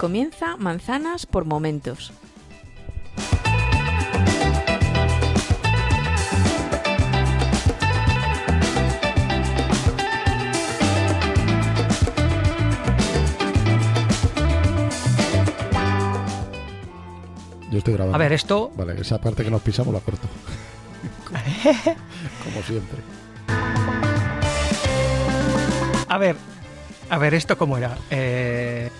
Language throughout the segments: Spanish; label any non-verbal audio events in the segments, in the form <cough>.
comienza Manzanas por Momentos. Yo estoy grabando. A ver, esto. Vale, esa parte que nos pisamos la corto. <laughs> Como siempre. A ver. A ver, ¿esto cómo era? Eh,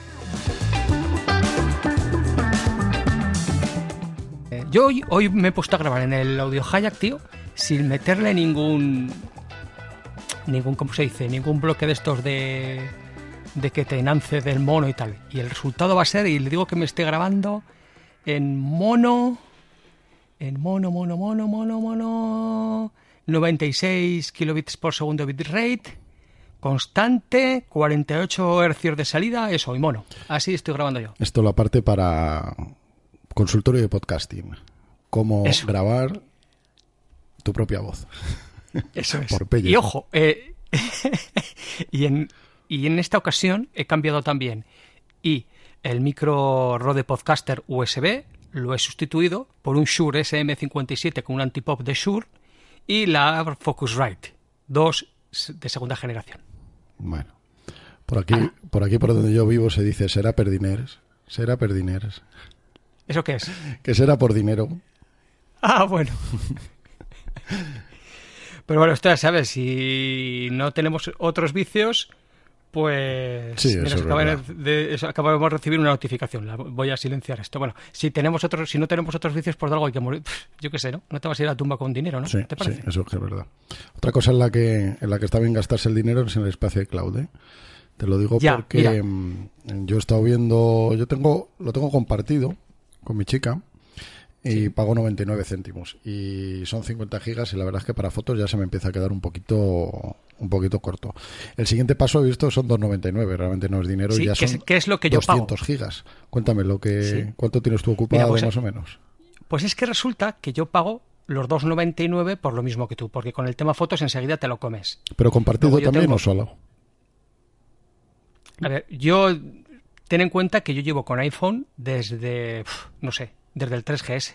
Yo hoy, me he puesto a grabar en el audio Hayak, tío, sin meterle ningún. Ningún, ¿cómo se dice? Ningún bloque de estos de. de que te enance del mono y tal. Y el resultado va a ser, y le digo que me esté grabando en mono. En mono, mono, mono, mono, mono. 96 kilobits por segundo bitrate. Constante, 48 hercios de salida, eso, y mono. Así estoy grabando yo. Esto lo aparte para consultorio de podcasting. Cómo Eso. grabar tu propia voz. Eso es. Por. Y ojo, eh, <laughs> y, en, y en esta ocasión he cambiado también. Y el micro Rode Podcaster USB lo he sustituido por un Shure SM57 con un antipop de Shure y la Focusrite, dos de segunda generación. Bueno. Por aquí, por aquí por donde yo vivo se dice será per dineres. Será per dineres. ¿Eso qué es? Que será por dinero. Ah, bueno. Pero bueno, usted sabe, si no tenemos otros vicios, pues Sí, eso se es acaba verdad. de- eso- acabamos de recibir una notificación. La voy a silenciar esto. Bueno, si tenemos otros, si no tenemos otros vicios, por algo hay que morir. Yo qué sé, ¿no? No te vas a ir a la tumba con dinero, ¿no? Sí, ¿Te sí, eso es verdad. Otra cosa en la que en la que está bien gastarse el dinero es en el espacio de cloud. ¿eh? Te lo digo Ya, porque mira. mm, yo he estado viendo, yo tengo lo tengo compartido con mi chica y pago 99 céntimos y son 50 gigas y la verdad es que para fotos ya se me empieza a quedar un poquito un poquito corto. El siguiente paso he visto son 2,99, realmente no es dinero Sí, y ya ¿qué son es- qué es lo que yo 200 gigas. Cuéntame lo que Sí. cuánto tienes tú ocupado pues, más o menos. Pues es que resulta que yo pago los 2,99 por lo mismo que tú, porque con el tema fotos enseguida te lo comes. Pero compartido Luego también tengo- o solo. A ver, yo ten en cuenta que yo llevo con iPhone desde, no sé, desde el 3GS.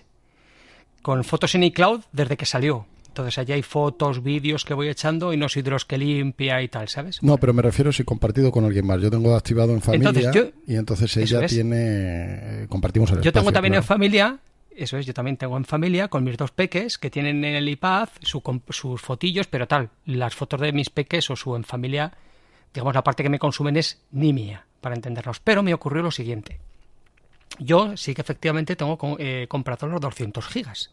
Con fotos en iCloud desde que salió. Entonces allí hay fotos, vídeos que voy echando y no soy de los que limpia y tal, ¿sabes? No, pero me refiero si compartido con alguien más. Yo tengo activado en familia Entonces, yo- y entonces ella es. tiene eh, compartimos el Yo tengo también en familia, eso es, yo también tengo en familia con mis dos peques que tienen en el iPad su sus fotillos, pero tal, las fotos de mis peques o su en familia, digamos, la parte que me consumen es ni mía, para entendernos. Pero me ocurrió lo siguiente. Yo sí que efectivamente tengo eh, comprado los 200 gigas.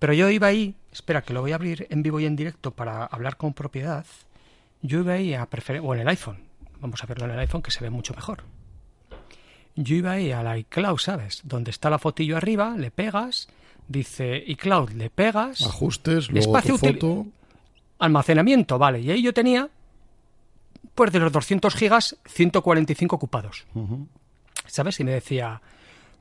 Pero yo iba ahí, espera que lo voy a abrir en vivo y en directo para hablar con propiedad. Yo iba ahí a preferir, o en el iPhone, vamos a verlo en el iPhone que se ve mucho mejor. Yo iba ahí al iCloud, ¿sabes? Donde está la fotillo arriba, le pegas, dice iCloud, le pegas, Ajustes, luego Espacio tu foto. almacenamiento, vale. Y ahí yo tenía, pues de los 200 gigas, 145 ocupados. ¿Sabes? Y me decía,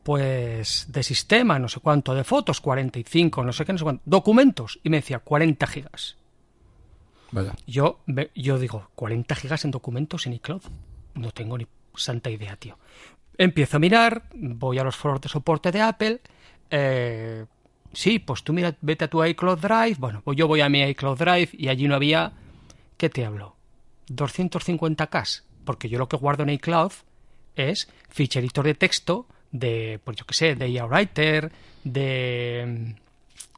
pues de sistema, no sé cuánto, de fotos, 45, no sé qué, no sé cuánto. Documentos, y me decía, 40 gigas. Yo, yo digo, 40 gigas en documentos en iCloud. No tengo ni santa idea, tío. Empiezo a mirar, voy a los foros de soporte de Apple. eh, sí, pues tú mira, vete a tu iCloud Drive. Bueno, pues yo voy a mi iCloud Drive y allí no había. ¿Qué te hablo? 250K. Porque yo lo que guardo en iCloud es ficheritos de texto de, pues yo qué sé, de IAWriter, de.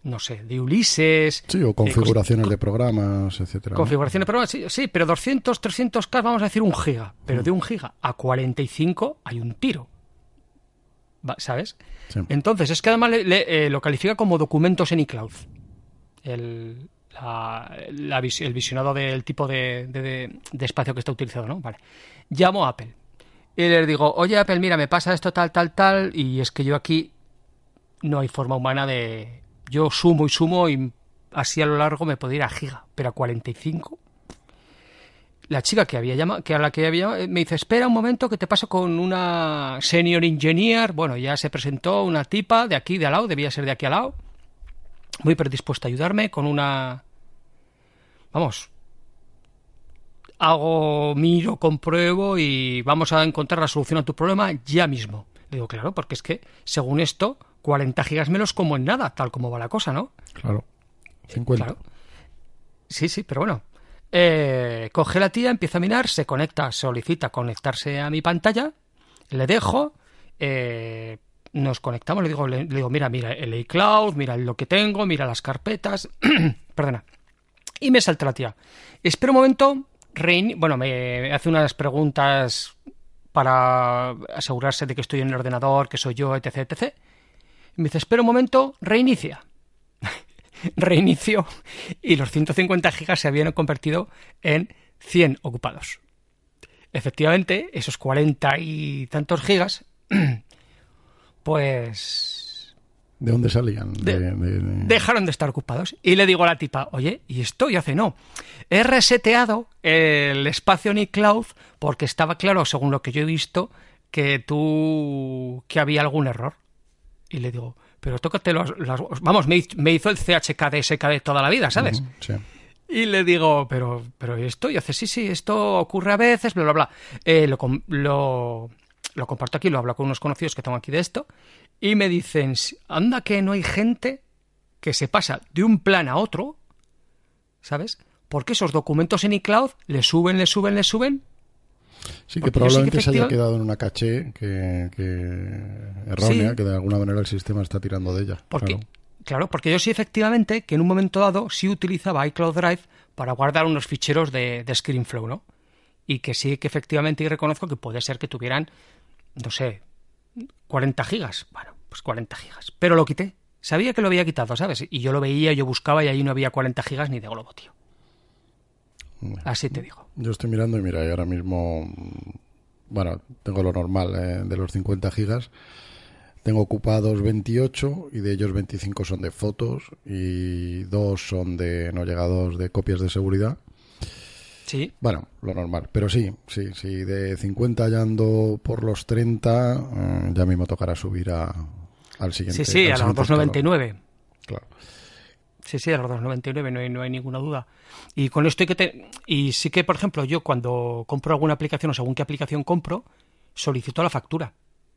No sé, de Ulises. Sí, o de cos- configuraciones de programas, etcétera. Configuraciones, pero sí, sí, pero 200, 300K, vamos a decir un giga. Mm. Pero de un giga a 45 hay un tiro. ¿Sabes? Sí. Entonces, es que además le- le, eh, lo califica como documentos en iCloud. El, el visionado del tipo de, de, espacio que está utilizado, ¿no? Vale. Llamo a Apple y les digo, oye Apple, mira, me pasa esto tal, tal, tal, y es que yo aquí no hay forma humana de... Yo sumo y sumo y así a lo largo me puedo ir a giga, pero a 45 la chica que había llamado, que a la que había me dice, espera un momento que te paso con una senior engineer. Bueno, ya se presentó una tipa de aquí, de al lado, debía ser de aquí al lado, muy predispuesta a ayudarme con una... Vamos, hago, miro, compruebo y vamos a encontrar la solución a tu problema ya mismo. Le digo, claro, porque es que, según esto, 40 gigas me los como en nada, tal como va la cosa, ¿no? Claro. 50. Sí, sí, pero bueno, eh, coge la tía, empieza a mirar, se conecta, solicita conectarse a mi pantalla, le dejo, eh, nos conectamos, le digo, le, digo, mira, mira el iCloud, mira lo que tengo, mira las carpetas, <clears throat> perdona. Y me salta la tía. Espera un momento, bueno, me hace unas preguntas para asegurarse de que estoy en el ordenador, que soy yo, etc, etc. Y me dice, espera un momento, reinicia. <laughs> reinicio y los 150 gigas se habían convertido en 100 ocupados. Efectivamente, esos 40 y tantos gigas, <clears throat> pues... ¿De dónde salían? Dejaron de estar ocupados. Y le digo a la tipa, oye, ¿y esto? Y hace, no. He reseteado el espacio en iCloud porque estaba claro, según lo que yo he visto, que tú... que había algún error. Y le digo, pero tócate los, vamos, me, hizo el CHK de SK toda la vida, ¿sabes? sí. Y le digo, pero, pero esto, y hace, sí, sí, esto ocurre a veces, bla, bla, bla. Eh, lo, lo, lo comparto aquí, lo hablo con unos conocidos que tengo aquí de esto, y me dicen, anda que no hay gente que se pasa de un plan a otro, ¿sabes? Porque esos documentos en iCloud le suben, le suben, le suben, Sí, que probablemente se haya quedado en una caché que, errónea, que de alguna manera el sistema está tirando de ella. Porque, claro. porque yo sí efectivamente que en un momento dado sí utilizaba iCloud Drive para guardar unos ficheros de, de ScreenFlow, ¿no? Y que sí que efectivamente y reconozco que puede ser que tuvieran, no sé, 40 gigas. Bueno, pues 40 gigas. Pero lo quité. Sabía que lo había quitado, ¿sabes? Y yo lo veía, yo buscaba y ahí no había 40 gigas ni de globo, tío. Así te digo. Yo estoy mirando y mira, y ahora mismo, bueno, tengo lo normal eh, de los 50 gigas. Tengo ocupados 28 y de ellos 25 son de fotos y dos son de no llegados de copias de seguridad. Sí. Bueno, lo normal. Pero sí, sí, sí. De 50 ya ando por los 30, eh, ya mismo tocará subir a, al siguiente. Sí, sí, a los 299. Claro. Sí, sí, a los 299, no hay, no hay ninguna duda. Y con esto hay que te... Y sí que, por ejemplo, yo cuando compro alguna aplicación o según qué aplicación compro, solicito la factura.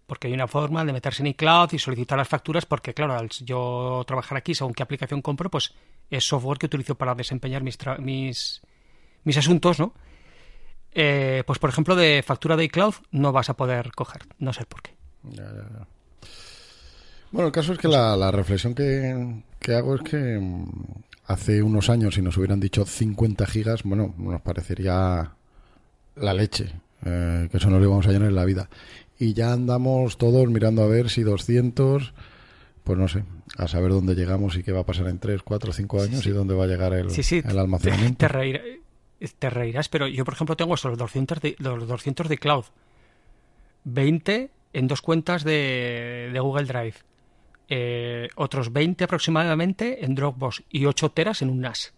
Porque hay una forma de meterse en iCloud y solicitar las facturas porque, claro, al yo trabajar aquí según qué aplicación compro, pues es software que utilizo para desempeñar mis, mis, mis asuntos, ¿no? Eh, pues, por ejemplo, de factura de iCloud no vas a poder coger. No sé por qué. Ya, ya, ya. Bueno, el caso es que la, reflexión que, hago es que mm, hace unos años, si nos hubieran dicho 50 gigas, bueno, nos parecería la leche, eh, que eso no le vamos a llenar en la vida. Y ya andamos todos mirando a ver si 200, pues no sé, a saber dónde llegamos y qué va a pasar en 3, 4, 5 años y dónde va a llegar el, el <laughs> almacenamiento. Te, te, reirás, pero yo, por ejemplo, tengo estos los 200 de, los 200 de cloud. 20 en dos cuentas de, de Google Drive eh, otros 20 aproximadamente en Dropbox y 8 teras en un NAS.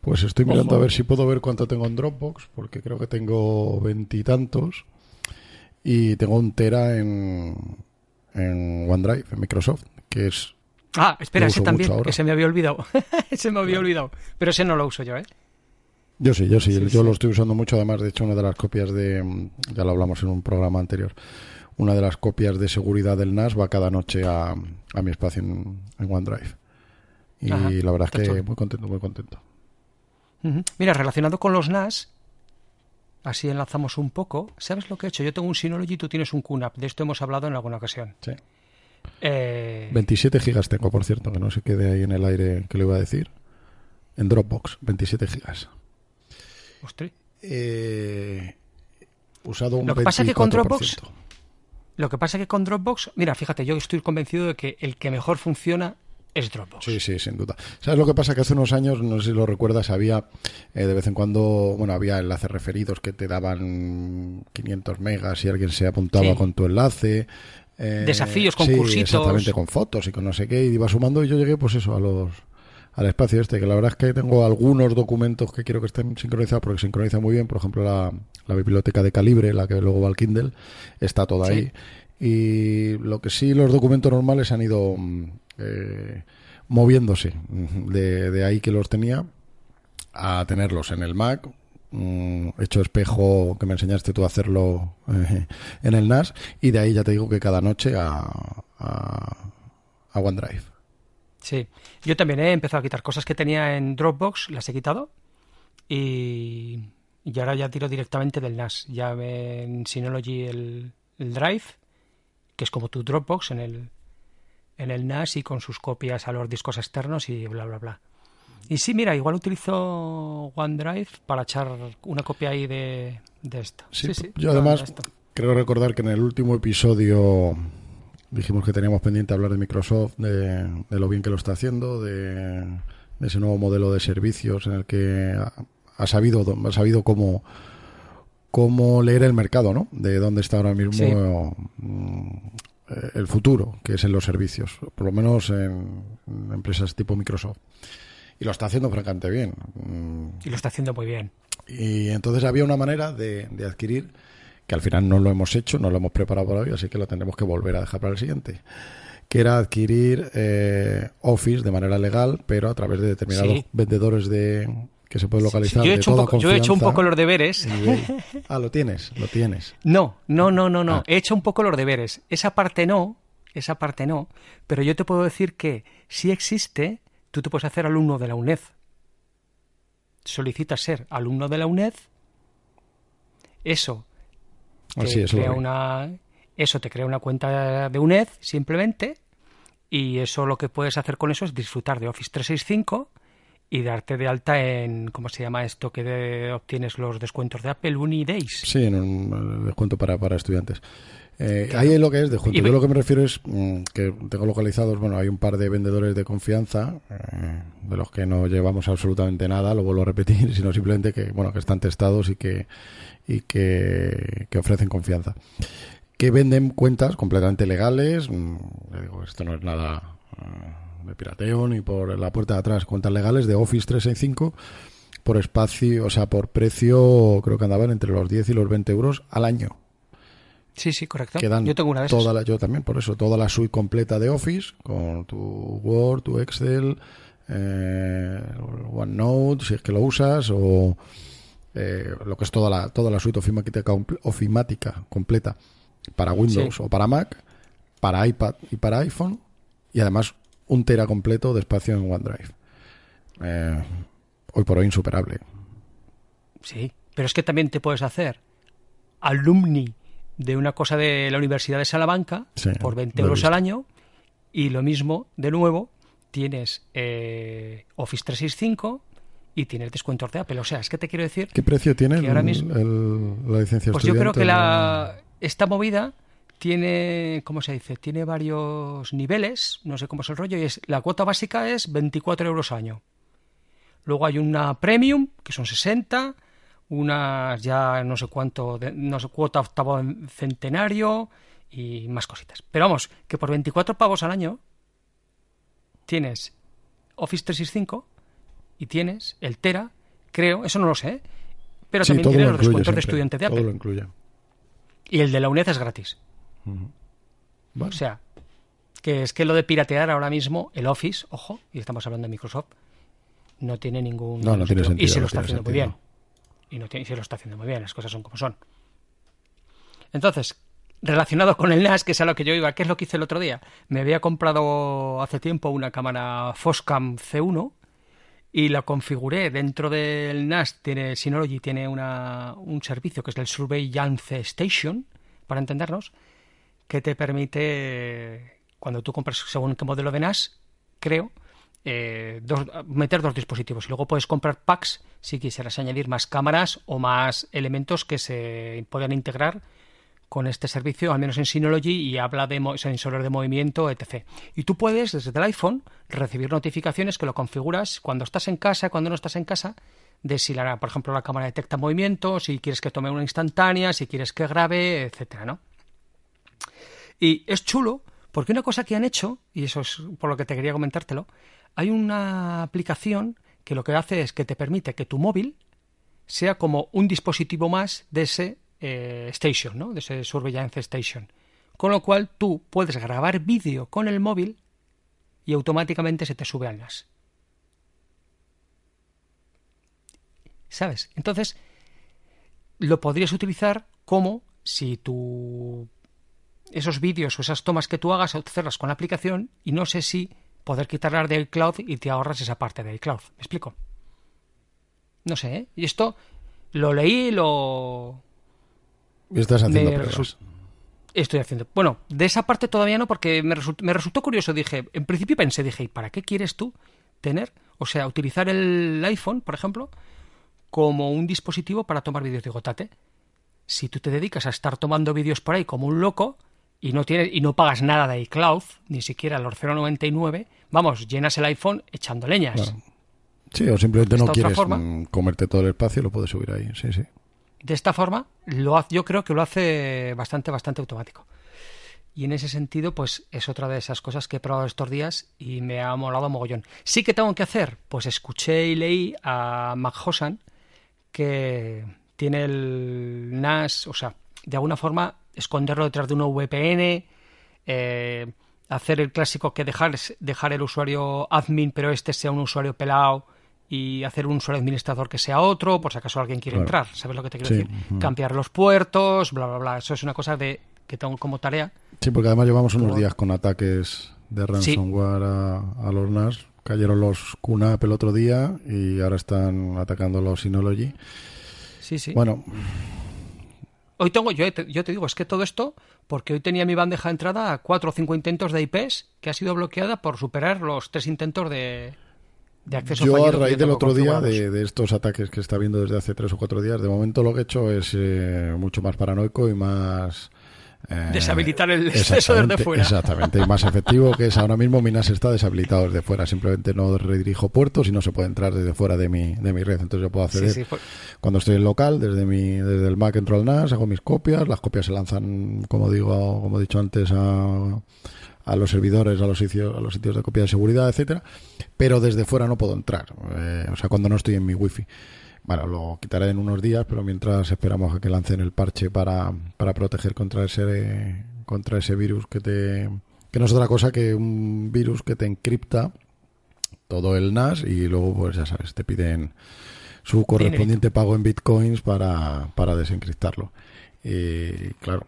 Pues estoy mirando a ver si puedo ver cuánto tengo en Dropbox, porque creo que tengo veintitantos. Y, tengo un tera en, en OneDrive, en Microsoft, que es... Ah, espera, ese también, que se me había olvidado. <laughs> se me había olvidado. Pero ese no lo uso yo, ¿eh? Yo sí, yo sí, yo lo estoy usando mucho. Además, de hecho, una de las copias de. Ya lo hablamos en un programa anterior una de las copias de seguridad del NAS va cada noche a, a mi espacio en, OneDrive. Y la verdad es que muy contento, muy contento. Mira, relacionado con los NAS, así enlazamos un poco. ¿Sabes lo que he hecho? Yo tengo un Synology y tú tienes un QNAP. De esto hemos hablado en alguna ocasión. Sí. Eh... 27 gigas tengo, por cierto, que no se quede ahí en el aire que le iba a decir. En Dropbox, 27 gigas. Ostras. Eh, usado un Lo que pasa es que con Dropbox lo que pasa que con Dropbox, mira, fíjate, yo estoy convencido de que el que mejor funciona es Dropbox. Sí, sí, sin duda. ¿Sabes lo que pasa? Que hace unos años, no sé si lo recuerdas, había eh, de vez en cuando, bueno, había enlaces referidos que te daban 500 megas y alguien se apuntaba Sí. con tu enlace. Eh, Desafíos, sí, concursitos. exactamente, con fotos y con no sé qué, y iba sumando y yo llegué, pues eso, a los al espacio este, que la verdad es que tengo algunos documentos que quiero que estén sincronizados porque sincroniza muy bien, por ejemplo la, la biblioteca de calibre, la que luego va al Kindle, está toda Sí. ahí. Y lo que sí, los documentos normales han ido mm, eh, moviéndose mm, de, de ahí que los tenía a tenerlos en el Mac, mm, hecho espejo que me enseñaste tú a hacerlo eh, en el NAS, y de ahí ya te digo que cada noche a, a, a OneDrive. Sí, yo también he empezado a quitar cosas que tenía en Dropbox, las he quitado y, y ahora ya tiro directamente del NAS. Ya en Synology el, el Drive, que es como tu Dropbox en el, en el NAS y con sus copias a los discos externos y bla, bla, bla. Y sí, mira, igual utilizo OneDrive para echar una copia ahí de, de esto. Sí, Sí, sí, yo de además creo recordar que en el último episodio dijimos que teníamos pendiente hablar de Microsoft, de, de lo bien que lo está haciendo, de, de ese nuevo modelo de servicios en el que ha, ha sabido ha sabido cómo cómo leer el mercado, ¿no? De dónde está ahora mismo Sí. mm, eh, el futuro, que es en los servicios, por lo menos en, en empresas tipo Microsoft. Y lo está haciendo francamente bien. Mm, Y lo está haciendo muy bien. y entonces había una manera de, de adquirir, que al final no lo hemos hecho, no lo hemos preparado para hoy, así que lo tendremos que volver a dejar para el siguiente, que era adquirir eh, Office de manera legal, pero a través de determinados Sí. vendedores de que se puede Sí, localizar. yo, he hecho un toda poco, yo he hecho un confianza poco los deberes. Ah, lo tienes, lo tienes. No, no, no, no, no. Ah. He hecho un poco los deberes. Esa parte no, esa parte no. Pero yo te puedo decir que si existe, tú te puedes hacer alumno de la UNED. Solicitas ser alumno de la UNED. Eso te crea una, eso te crea una cuenta de UNED simplemente. Y eso lo que puedes hacer con eso es disfrutar de Office 365 y darte de alta en, ¿cómo se llama esto? Que de- obtienes los descuentos de Apple Uni Days. Sí, en un eh, descuento para, para estudiantes. Eh, Ahí lo que es descuento. Y Yo lo que me refiero es mm, que tengo localizados, bueno, hay un par de vendedores de confianza, eh, de los que no llevamos absolutamente nada, lo vuelvo a repetir, <laughs> sino simplemente que, bueno, que están testados y que, y que, que ofrecen confianza. Que venden cuentas completamente legales, mm, ya digo, esto no es nada de pirateo ni por la puerta de atrás, cuentas legales de Office 365 por espacio, o sea, por precio, creo que andaban entre los 10 y los 20 euros al año. Sí, sí, correcto. Que dan Yo tengo una de esas. toda la, yo también, por eso, toda la suite completa de Office, con tu Word, tu Excel, eh, OneNote, si es que lo usas, o eh, lo que es toda la, toda la suite ofimática, comple- ofimática completa para Windows Sí. o para Mac, para iPad y para iPhone, y además un tera completo de espacio en OneDrive. Eh, hoy por hoy insuperable. Sí, pero es que también te puedes hacer alumni de una cosa de la Universidad de Salamanca Sí, por 20 lo he euros al año y lo mismo, de nuevo, tienes eh, Office 365 y tienes descuentos de Apple. O sea, es que te quiero decir, ¿Qué precio tiene Que ahora mismo- el- la licencia pues yo creo que la, esta movida tiene, ¿cómo se dice? Tiene varios niveles, no sé cómo es el rollo, y es la cuota básica es 24 euros al año. Luego hay una premium, que son 60, unas ya no sé cuánto, de- no sé, cuota octavo centenario y más cositas. Pero vamos, que por 24 pavos al año tienes Office 365 y tienes el Tera, creo, eso no lo sé, pero Sí, también todo tiene lo los descuentos de estudiante de todo Apple. lo incluye. Y el de la UNED es gratis. O sea, que es que lo de piratear ahora mismo, el Office, ojo, y estamos hablando de Microsoft, no tiene ningún... No, no tiene sentido, Y se no lo está haciendo muy bien. Y, no tiene, y se lo está haciendo muy bien, las cosas son como son. Entonces, relacionado con el NAS, que es a lo que yo iba, ¿qué es lo que hice el otro día? Me había comprado hace tiempo una cámara Foscam C1 y la configuré dentro del NAS. Tiene, Synology tiene una, un servicio que es el Surveillance Station, para entendernos, que te permite, cuando tú compras según qué modelo de NAS, creo, eh, meter dos dispositivos. Y luego puedes comprar packs si quisieras añadir más cámaras o más elementos que se puedan integrar con este servicio, al menos en Synology, y habla de sensores de movimiento, etc. Y tú puedes, desde el iPhone, recibir notificaciones que lo configuras cuando estás en casa, cuando no estás en casa, de si, la, por ejemplo, la cámara detecta movimiento, si quieres que tome una instantánea, si quieres que grabe, etcétera, ¿no? Y es chulo, porque una cosa que han hecho, y eso es por lo que te quería comentártelo, hay una aplicación que lo que hace es que te permite que tu móvil sea como un dispositivo más de ese eh, station, ¿no? de ese surveillance station. Con lo cual tú puedes grabar vídeo con el móvil y automáticamente se te sube al NAS. ¿Sabes? Entonces, lo podrías utilizar como si tú esos vídeos o esas tomas que tú hagas, hacerlas con la aplicación y no sé si poder quitarlas del cloud y te ahorras esa parte del cloud. ¿Me explico? No sé, ¿eh? Y esto lo leí, lo... Estás haciendo pruebas. Estoy haciendo. Bueno, de esa parte todavía no, porque me, me resultó curioso. Dije, en principio pensé, dije, ¿y para qué quieres tú tener? O sea, utilizar el iPhone, por ejemplo, como un dispositivo para tomar vídeos. Digo, tate, si tú te dedicas a estar tomando vídeos por ahí como un loco, y no tienes y no pagas nada de iCloud, ni siquiera los 0.99, vamos, llenas el iPhone echando leñas. Sí, o simplemente no quieres mm, comerte todo el espacio, lo puedes subir ahí, sí, sí. De esta forma, lo yo creo que lo hace bastante, bastante automático. Y en ese sentido, pues es otra de esas cosas que he probado estos días y me ha molado mogollón. Sí que tengo que hacer, pues escuché y leí a Mac Hosan que tiene el NAS, o sea, de alguna forma esconderlo detrás de un VPN, eh, hacer el clásico que dejar, dejar el usuario admin, pero este sea un usuario pelado y hacer un usuario administrador que sea otro, por si acaso alguien quiere entrar, ¿sabes lo que te quiero decir? Cambiar los puertos, bla, bla, bla. Eso es una cosa de que tengo como tarea. Sí, porque además llevamos unos días con ataques de ransomware a, los NAS. Cayeron los QNAP el otro día y ahora están atacando los Synology. Sí, sí. Bueno, Hoy tengo, yo, yo te digo, es que todo esto, porque hoy tenía mi bandeja de entrada a cuatro o cinco intentos de IPs que ha sido bloqueada por superar los tres intentos de, de acceso Yo a raíz del otro día de, estos ataques que está viendo desde hace tres o cuatro días, de momento lo que he hecho es eh, mucho más paranoico y más Deshabilitar el <laughs> acceso desde fuera. Exactamente, y más efectivo que es ahora mismo Minas está deshabilitado desde fuera. Simplemente no redirijo puertos y no se puede entrar desde fuera de mi, de mi red. Entonces yo puedo acceder cuando estoy en local, desde mi desde el Mac entro al NAS, hago mis copias, las copias se lanzan, como digo, como he dicho antes, a, a los servidores, a los sitios, a los sitios de copia de seguridad, etcétera, pero desde fuera no puedo entrar. Eh, o sea, cuando no estoy en mi wifi. Bueno, lo quitaré en unos días, pero mientras esperamos a que lancen el parche para, para proteger contra ese contra ese virus que te que no es otra cosa que un virus que te encripta todo el NAS y luego pues ya sabes, te piden su correspondiente pago en bitcoins para, para desencriptarlo. Y claro,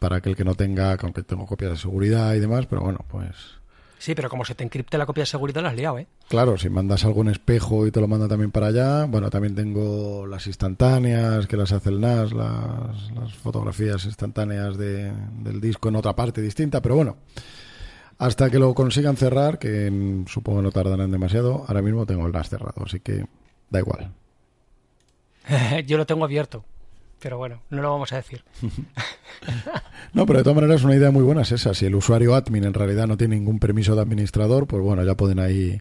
para aquel que no tenga, aunque tengo copias de seguridad y demás, pero bueno, pues Sí, pero como se te encripte la copia de seguridad, la has liado, ¿eh? Claro, si mandas algo en espejo y te lo manda también para allá, bueno, también tengo las instantáneas que las hace el NAS, las, fotografías instantáneas de, del disco en otra parte distinta, pero bueno, hasta que lo consigan cerrar, que supongo no tardarán demasiado, ahora mismo tengo el NAS cerrado, así que da igual. <laughs> Yo lo tengo abierto pero bueno, no lo vamos a decir. <laughs> no, pero de todas maneras una idea muy buena es esa. Si el usuario admin en realidad no tiene ningún permiso de administrador, pues bueno, ya pueden ahí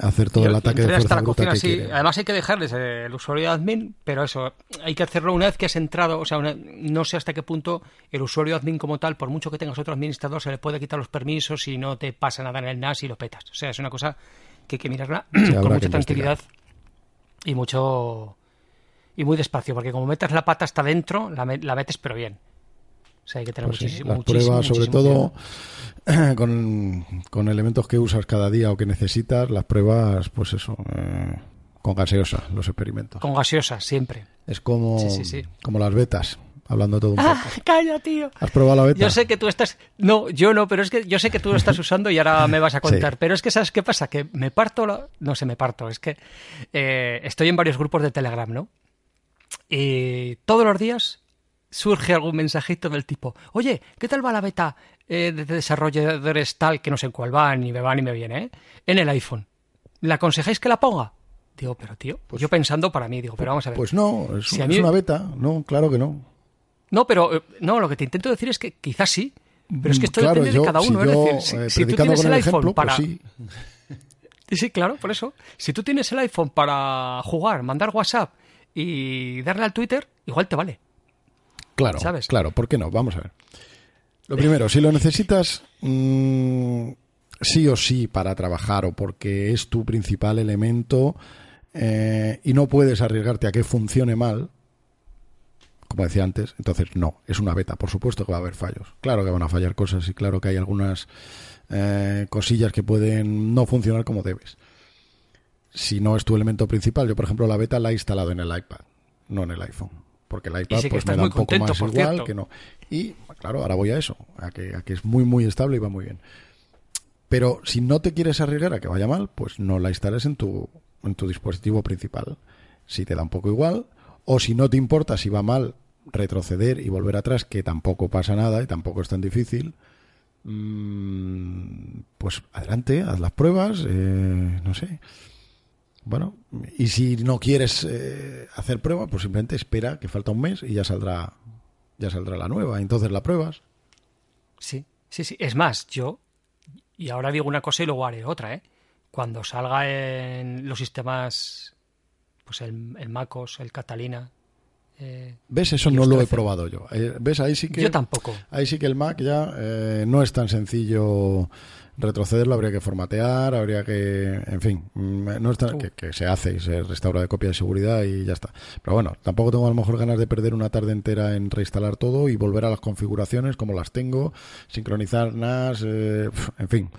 hacer todo el ataque de fuerza bruta que sí. Además hay que dejarles el usuario admin, pero eso, hay que hacerlo una vez que has entrado, o sea, no sé hasta qué punto el usuario admin como tal, por mucho que tengas otro administrador, se le puede quitar los permisos y no te pasa nada en el NAS y lo petas. O sea, es una cosa que hay que mirarla <clears throat> con mucha tranquilidad y mucho y muy despacio, porque como metas la pata hasta dentro, la, metes pero bien. O sea, hay que tener pues muchísimo, Las pruebas, sobre todo <clears throat> con, con, elementos que usas cada día o que necesitas, las pruebas, pues eso, eh, con gaseosa, los experimentos. Con gaseosa, siempre. Es como, como las betas hablando todo un ah, calla, tío. ¿Has probado la beta? Yo sé que tú estás... No, yo no, pero es que yo sé que tú lo estás <laughs> usando y ahora me vas a contar. Pero es que, ¿sabes qué pasa? Que me parto... La... No sé, me parto. Es que eh, estoy en varios grupos de Telegram, ¿no? Y todos los días surge algún mensajito del tipo, oye, ¿qué tal va la beta eh, de desarrolladores tal que no sé cuál va, ni me va ni me viene, eh? en el iPhone? ¿Le aconsejáis que la ponga? Digo, pero tío, pues yo pensando para mí, digo, pero vamos a ver. Pues no, es, una beta, no, claro que no. No, pero eh, no, lo que te intento decir es que quizás sí, pero es que esto Mm, Claro, depende yo- de cada si uno. yo, es decir, eh, si, si tú tienes el el iPhone ejemplo, para. pues. <laughs> Sí, sí, claro, por eso. Si tú tienes el iPhone para jugar, mandar WhatsApp y darle al Twitter, igual te vale. Claro, ¿Sabes? claro, ¿por qué no? Vamos a ver. Lo primero, si lo necesitas mm, sí o sí para trabajar o porque es tu principal elemento eh, y no puedes arriesgarte a que funcione mal, como decía antes, entonces no, es una beta, por supuesto que va a haber fallos. Claro que van a fallar cosas y claro que hay algunas eh, cosillas que pueden no funcionar como debes. Si no es tu elemento principal, yo por ejemplo la beta la he instalado en el iPad, no en el iPhone. Porque el iPad pues, me da un poco contento, más igual cierto. que no. Y claro, ahora voy a eso, a que, a que es muy muy estable y va muy bien. Pero si no te quieres arriesgar a que vaya mal, pues no la instales en tu, en tu dispositivo principal. Si te da un poco igual, o si no te importa si va mal, retroceder y volver atrás, que tampoco pasa nada y tampoco es tan difícil, mm, pues adelante, haz las pruebas, eh, no sé. Bueno, y si no quieres eh, hacer prueba, pues simplemente espera que falta un mes y ya saldrá, ya saldrá la nueva. Entonces la pruebas. Sí, sí, sí. Es más, yo, y ahora digo una cosa y luego haré otra, ¿eh? Cuando salga en los sistemas, pues el, el MacOS, el Catalina. eh, ¿Ves? Eso no lo he probado yo. Eh, ¿Ves? Ahí sí que. Yo tampoco. Ahí sí que el Mac ya eh, no es tan sencillo retrocederlo, habría que formatear, habría que, en fin, mm, no es tan- Uh. que, que se hace y se restaura de copia de seguridad y ya está. Pero bueno, tampoco tengo a lo mejor ganas de perder una tarde entera en reinstalar todo y volver a las configuraciones como las tengo, sincronizar NAS, eh, en fin.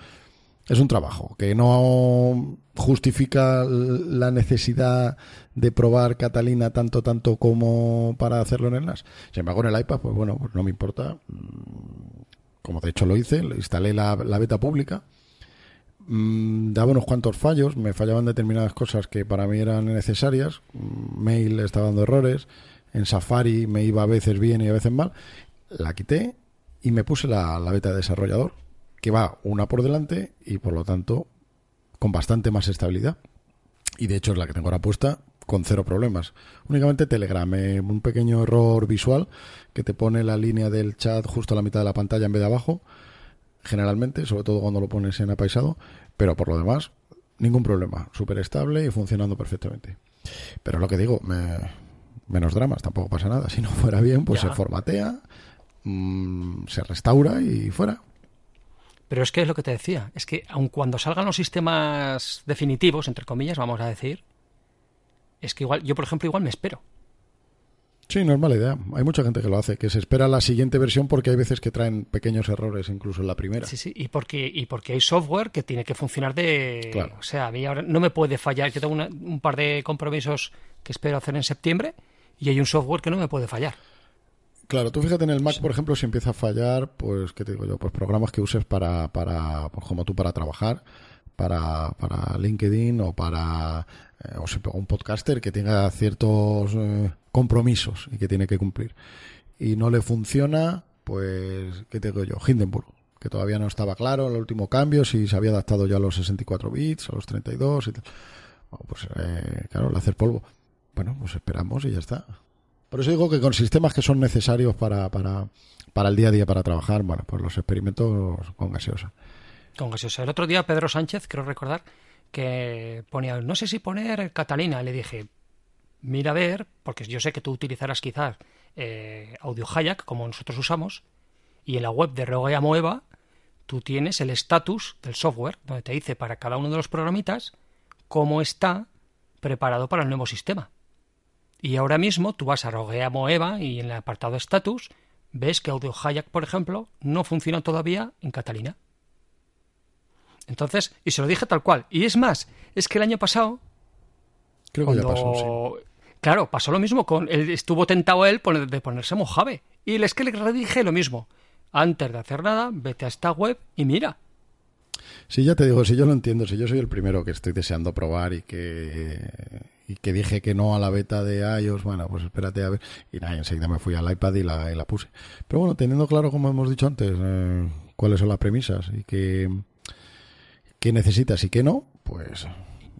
Es un trabajo que no justifica la necesidad de probar Catalina tanto, tanto como para hacerlo en el NAS. Sin embargo, en el iPad, pues bueno, pues no me importa. Como de hecho lo hice, instalé la, la beta pública. Mm, Daba unos cuantos fallos, me fallaban determinadas cosas que para mí eran necesarias. Mm, Mail estaba dando errores, en Safari me iba a veces bien y a veces mal. La quité y me puse la, la beta de desarrollador, que va una por delante y por lo tanto con bastante más estabilidad. Y de hecho es la que tengo ahora puesta con cero problemas. Únicamente Telegram, eh, un pequeño error visual que te pone la línea del chat justo a la mitad de la pantalla en vez de abajo, generalmente, sobre todo cuando lo pones en apaisado, pero por lo demás, ningún problema, súper estable y funcionando perfectamente. Pero lo que digo, me- menos dramas, tampoco pasa nada. Si no fuera bien, pues Ya. se formatea, mm, se restaura y fuera. Pero es que es lo que te decía, es que aun cuando salgan los sistemas definitivos, entre comillas, vamos a decir, es que igual, yo por ejemplo, igual me espero. Sí, no es mala idea. Hay mucha gente que lo hace, que se espera la siguiente versión porque hay veces que traen pequeños errores, incluso en la primera. Sí, sí, y porque, y porque hay software que tiene que funcionar de... Claro. O sea, a mí ahora no me puede fallar. Yo tengo una- un par de compromisos que espero hacer en septiembre y hay un software que no me puede fallar. Claro, tú fíjate en el Mac, por ejemplo, si empieza a fallar, pues, ¿qué te digo yo? Pues programas que uses para, para pues como tú, para trabajar, para, para LinkedIn o para, eh, o un podcaster que tenga ciertos eh, compromisos y que tiene que cumplir. Y no le funciona, pues, ¿qué te digo yo? Hindenburg, que todavía no estaba claro el último cambio, si se había adaptado ya a los 64 bits, a los 32 y tal. Pues, eh, claro, le hacer polvo. Bueno, pues esperamos y ya está. Por eso digo que con sistemas que son necesarios para, para, para el día a día, para trabajar, bueno, pues los experimentos con gaseosa. Con gaseosa. El otro día Pedro Sánchez, creo recordar, que ponía, no sé si poner Catalina. Le dije, mira a ver, porque yo sé que tú utilizarás quizás eh, Audio Hayak, como nosotros usamos, y en la web de Rogue Moeva tú tienes el estatus del software, donde te dice para cada uno de los programitas cómo está preparado para el nuevo sistema. Y ahora mismo tú vas a Roguea Moeva y en el apartado status ves que Audio Hayak, por ejemplo, no funciona todavía en Catalina. Entonces, y se lo dije tal cual. Y es más, es que el año pasado, Creo que ya pasó, sí. Claro, pasó lo mismo con él, estuvo tentado él de ponerse Mojave. Y es que le dije lo mismo. Antes de hacer nada, vete a esta web y mira. Sí, ya te digo, si yo lo entiendo, si yo soy el primero que estoy deseando probar y que y que dije que no a la beta de iOS, bueno, pues espérate a ver. Y nada, enseguida me fui al iPad y la, y la puse. Pero bueno, teniendo claro, como hemos dicho antes, eh, cuáles son las premisas y qué, qué necesitas y qué no, pues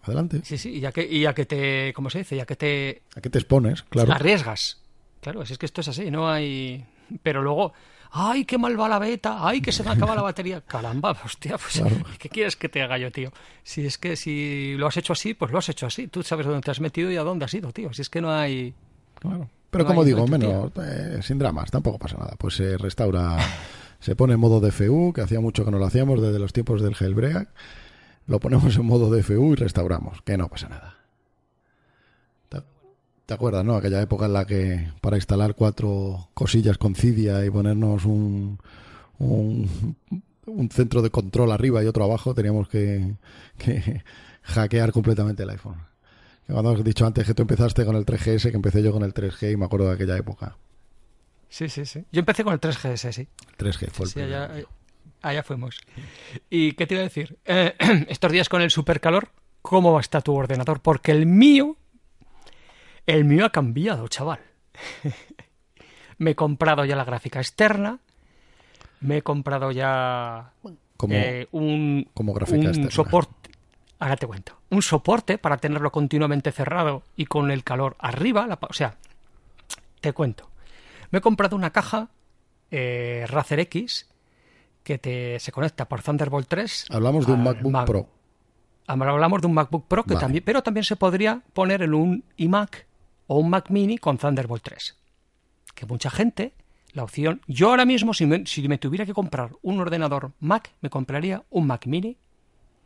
adelante. Sí, sí, y ya que, y ya que te, ¿cómo se dice? Ya que te ¿A qué te expones? Claro. arriesgas. Claro, es que esto es así, no hay... Pero luego, ¡ay, qué mal va la beta! ¡Ay, que se me acaba la batería! <laughs> Caramba, hostia, pues, <laughs> ¿qué quieres que te haga yo, tío? Si es que si lo has hecho así, pues lo has hecho así. Tú sabes dónde te has metido y a dónde has ido, tío. Si es que no hay... Claro. Pero como digo, menos, eh, sin dramas, tampoco pasa nada. Pues se restaura, <laughs> se pone en modo DFU, que hacía mucho que no lo hacíamos desde los tiempos del jailbreak. Lo ponemos en modo DFU y restauramos, que no pasa nada. ¿Te acuerdas, no? Aquella época en la que para instalar cuatro cosillas con Cydia y ponernos un, un, centro de control arriba y otro abajo, teníamos que, hackear completamente el iPhone. Cuando has dicho antes que tú empezaste con el 3GS, que empecé yo con el 3G y me acuerdo de aquella época. Sí, sí, sí. Yo empecé con el 3GS, sí. 3G fue el sí, allá, allá, fuimos. ¿Y qué te iba a decir? Eh, <clears throat> estos días con el supercalor, ¿cómo está tu ordenador? Porque el mío el mío ha cambiado, chaval. <laughs> me he comprado ya la gráfica externa, me he comprado ya eh, un, como gráfica un soporte. Ahora te cuento. Un soporte para tenerlo continuamente cerrado y con el calor arriba. o sea, te cuento. Me he comprado una caja eh, Razer X que te, se conecta por Thunderbolt 3. Hablamos de un MacBook Pro. Hablamos de un MacBook Pro que también, pero también se podría poner en un iMac o un Mac Mini con Thunderbolt 3. Que mucha gente, la opción, yo ahora mismo si me, si me tuviera que comprar un ordenador Mac, me compraría un Mac Mini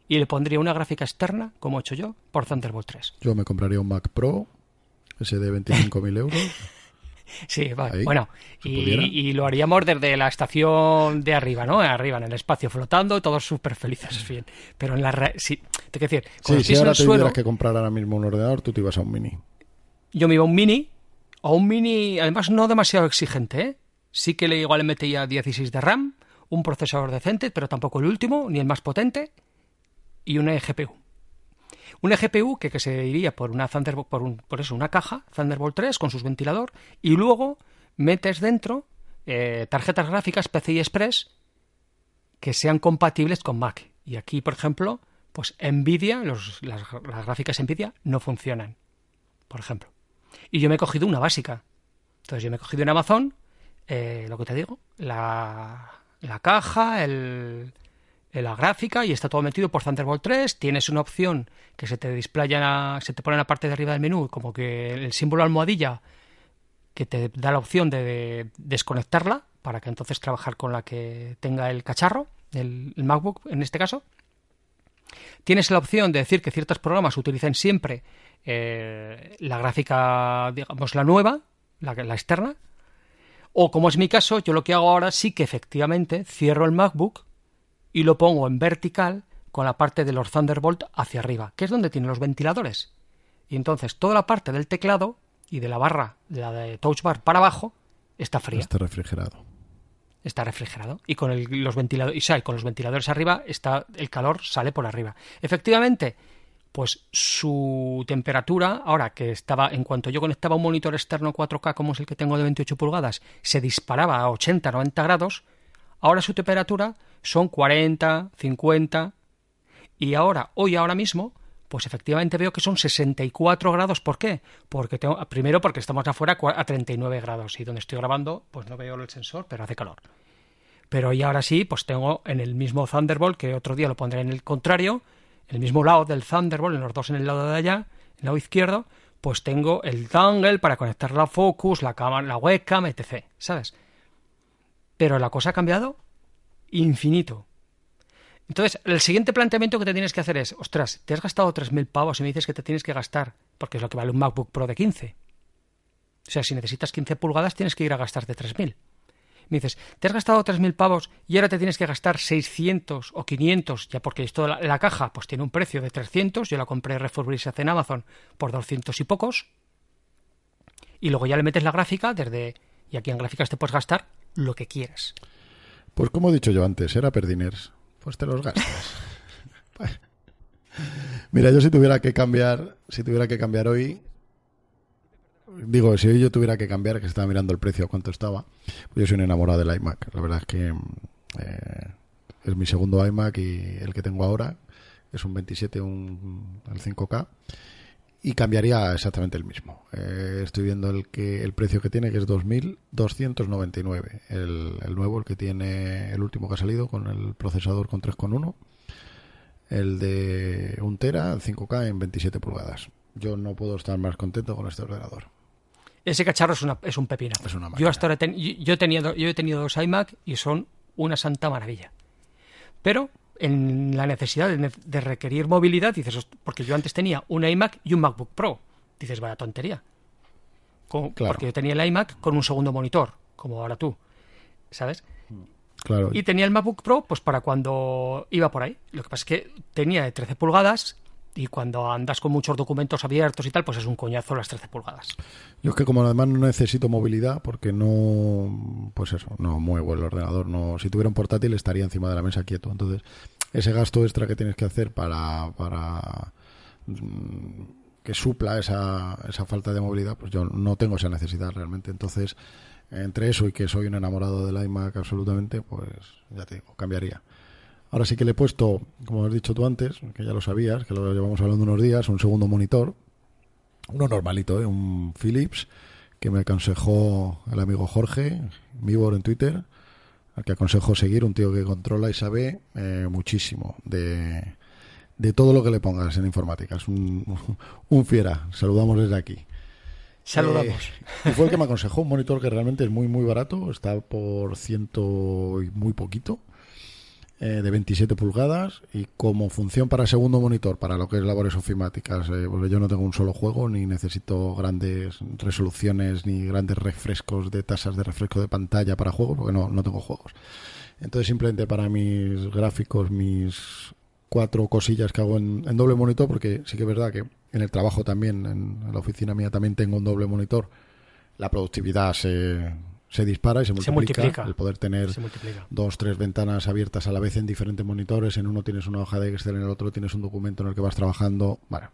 y le pondría una gráfica externa, como he hecho yo, por Thunderbolt 3. Yo me compraría un Mac Pro, ese de 25.000 euros. <laughs> <laughs> Sí, bueno, y, lo haríamos desde la estación de arriba, ¿no? Arriba, en el espacio, flotando, todos súper felices, bien. Pero en la... Sí, te quiero decir, sí, si ahora te tuvieras que comprar ahora mismo un ordenador, tú te ibas a un Mini yo me iba a un mini, o un mini, además no demasiado exigente, ¿eh? Sí que le igual le metía 16 de RAM, un procesador decente, pero tampoco el último, ni el más potente, y una eGPU. Una eGPU que, se iría por una Thunderbolt, por, un, por eso, una caja Thunderbolt 3 con sus ventilador, y luego metes dentro eh, tarjetas gráficas PCI Express que sean compatibles con Mac. Y aquí, por ejemplo, pues Nvidia, las, las gráficas Nvidia no funcionan, por ejemplo. Y yo me he cogido una básica. Entonces yo me he cogido en Amazon, eh, lo que te digo, la, la caja, el, la gráfica y está todo metido por Thunderbolt 3. Tienes una opción que se te displaya, se te pone en la parte de arriba del menú, como que el símbolo almohadilla, que te da la opción de, desconectarla para que entonces trabajar con la que tenga el cacharro, el, MacBook en este caso. Tienes la opción de decir que ciertos programas utilicen siempre eh, la gráfica, digamos, la nueva, la, la externa, o como es mi caso, yo lo que hago ahora sí que efectivamente cierro el MacBook y lo pongo en vertical con la parte de los Thunderbolt hacia arriba, que es donde tiene los ventiladores. Y entonces toda la parte del teclado y de la barra, de la de Touch Bar para abajo, está fría. Está refrigerado. Está refrigerado. Y con los ventiladores, y con los ventiladores arriba, está, el calor sale por arriba. Efectivamente, pues su temperatura, ahora que estaba, en cuanto yo conectaba un monitor externo 4K como es el que tengo de 28 pulgadas, se disparaba a 80, 90 grados, ahora su temperatura son 40, 50, y ahora, hoy, ahora mismo, pues efectivamente veo que son 64 grados. ¿Por qué? Porque tengo, primero porque estamos afuera a 39 grados y donde estoy grabando, pues no veo el sensor, pero hace calor. Pero y ahora sí, pues tengo en el mismo Thunderbolt, que otro día lo pondré en el contrario, en el mismo lado del Thunderbolt, en los dos en el lado de allá, en el lado izquierdo, pues tengo el dongle para conectar la focus, la cámara, la webcam, etc. ¿Sabes? Pero la cosa ha cambiado infinito. Entonces, el siguiente planteamiento que te tienes que hacer es, ostras, te has gastado 3.000 pavos y me dices que te tienes que gastar, porque es lo que vale un MacBook Pro de 15. O sea, si necesitas 15 pulgadas, tienes que ir a gastarte 3.000 me dices, te has gastado 3.000 pavos y ahora te tienes que gastar 600 o 500, ya porque esto la, la caja pues tiene un precio de 300, yo la compré refurbished en Amazon por 200 y pocos, y luego ya le metes la gráfica desde, y aquí en gráficas te puedes gastar lo que quieras. Pues como he dicho yo antes, era perdiners, pues te los gastas. <laughs> Mira, yo si tuviera que cambiar, si tuviera que cambiar hoy, digo, si yo tuviera que cambiar, que estaba mirando el precio a cuánto estaba, pues yo soy un enamorado del iMac. La verdad es que eh, es mi segundo iMac y el que tengo ahora es un 27, un, el 5K. Y cambiaría exactamente el mismo. Eh, estoy viendo el que el precio que tiene, que es 2.299. El, el nuevo, el que tiene el último que ha salido con el procesador con 3.1. El de 1 tera, 5K en 27 pulgadas. Yo no puedo estar más contento con este ordenador. Ese cacharro es, una, es un pepino. Es una yo hasta ahora he ten- yo, yo he tenido, yo he tenido dos iMac y son una santa maravilla. Pero en la necesidad de, requerir movilidad, dices, "Host- porque yo antes tenía un iMac y un MacBook Pro. Dices, vaya tontería. Claro. Porque yo tenía el iMac con un segundo monitor, como ahora tú. ¿Sabes? Claro, Y tenía el MacBook Pro pues para cuando iba por ahí. Lo que pasa es que tenía de 13 pulgadas y cuando andas con muchos documentos abiertos y tal, pues es un coñazo las 13 pulgadas. Yo es que como además no necesito movilidad porque no, pues eso, no muevo el ordenador. No, si tuviera un portátil estaría encima de la mesa quieto. Entonces, ese gasto extra que tienes que hacer para, para mm, que supla esa, esa falta de movilidad, pues yo no tengo esa necesidad realmente. Entonces, entre eso y que soy un enamorado del iMac absolutamente, pues ya te digo, cambiaría. Ahora sí que le he puesto, como has dicho tú antes, que ya lo sabías, que lo llevamos hablando unos días, un segundo monitor, uno normalito, ¿eh? un Philips, que me aconsejó el amigo Jorge, Mibor en Twitter, al que aconsejo seguir, un tío que controla y sabe eh, muchísimo de, de todo lo que le pongas en informática. Es un, <laughs> un fiera, saludamos desde aquí. Saludamos. Eh, y fue el que me aconsejó un monitor que realmente es muy, muy barato, está por ciento y muy poquito, eh, de 27 pulgadas, y como función para segundo monitor, para lo que es labores ofimáticas, eh, porque yo no tengo un solo juego, ni necesito grandes resoluciones, ni grandes refrescos de tasas de refresco de pantalla para juegos, porque no, no tengo juegos. Entonces simplemente para mis gráficos, mis cuatro cosillas que hago en, en doble monitor, porque sí que es verdad que en el trabajo también, en la oficina mía también tengo un doble monitor, la productividad se, se dispara y se Se multiplica. El poder tener dos, tres ventanas abiertas a la vez en diferentes monitores, en uno tienes una hoja de Excel, en el otro tienes un documento en el que vas trabajando. Bueno,